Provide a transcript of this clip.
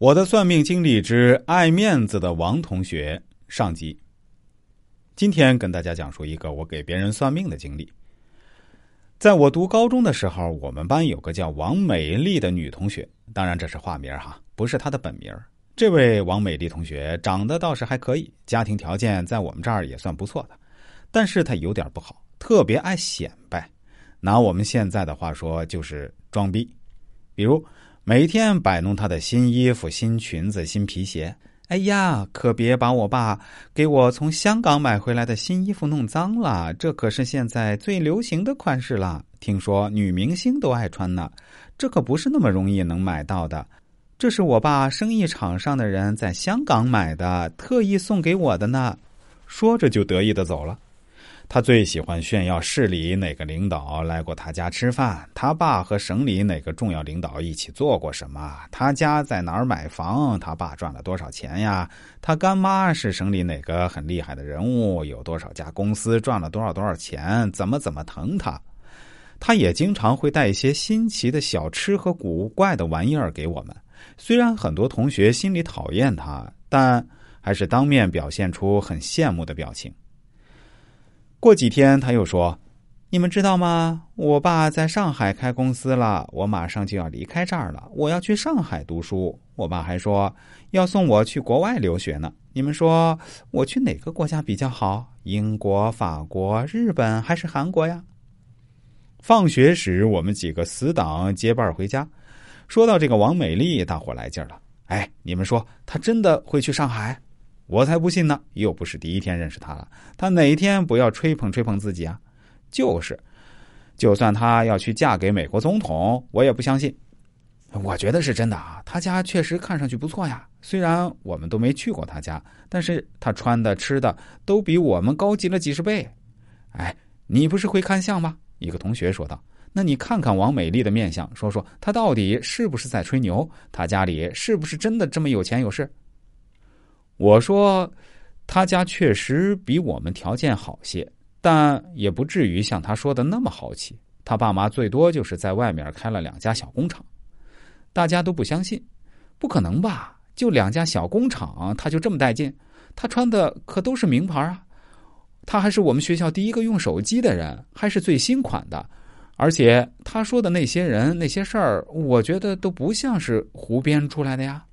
我的算命经历之爱面子的王同学上集。今天跟大家讲述一个我给别人算命的经历。在我读高中的时候，我们班有个叫王美丽的女同学，当然这是化名哈，不是她的本名。这位王美丽同学长得倒是还可以，家庭条件在我们这儿也算不错的，但是她有点不好，特别爱显摆。拿我们现在的话说，就是装逼，比如。每天摆弄他的新衣服、新裙子、新皮鞋。哎呀，可别把我爸给我从香港买回来的新衣服弄脏了，这可是现在最流行的款式了。听说女明星都爱穿呢，这可不是那么容易能买到的。这是我爸生意场上的人在香港买的，特意送给我的呢。说着就得意的走了。他最喜欢炫耀市里哪个领导来过他家吃饭，他爸和省里哪个重要领导一起做过什么，他家在哪儿买房，他爸赚了多少钱呀？他干妈是省里哪个很厉害的人物，有多少家公司赚了多少多少钱？怎么怎么疼他？他也经常会带一些新奇的小吃和古怪的玩意儿给我们。虽然很多同学心里讨厌他，但还是当面表现出很羡慕的表情。过几天他又说：“你们知道吗？我爸在上海开公司了，我马上就要离开这儿了。我要去上海读书。我爸还说要送我去国外留学呢。你们说我去哪个国家比较好？英国、法国、日本还是韩国呀？”放学时，我们几个死党结伴回家。说到这个王美丽，大伙来劲了。哎，你们说她真的会去上海？我才不信呢！又不是第一天认识他了，他哪一天不要吹捧吹捧自己啊？就是，就算他要去嫁给美国总统，我也不相信。我觉得是真的啊，他家确实看上去不错呀。虽然我们都没去过他家，但是他穿的、吃的都比我们高级了几十倍。哎，你不是会看相吗？一个同学说道。那你看看王美丽的面相，说说她到底是不是在吹牛？她家里是不是真的这么有钱有势？我说，他家确实比我们条件好些，但也不至于像他说的那么豪气。他爸妈最多就是在外面开了两家小工厂，大家都不相信，不可能吧？就两家小工厂，他就这么带劲？他穿的可都是名牌啊！他还是我们学校第一个用手机的人，还是最新款的。而且他说的那些人那些事儿，我觉得都不像是胡编出来的呀。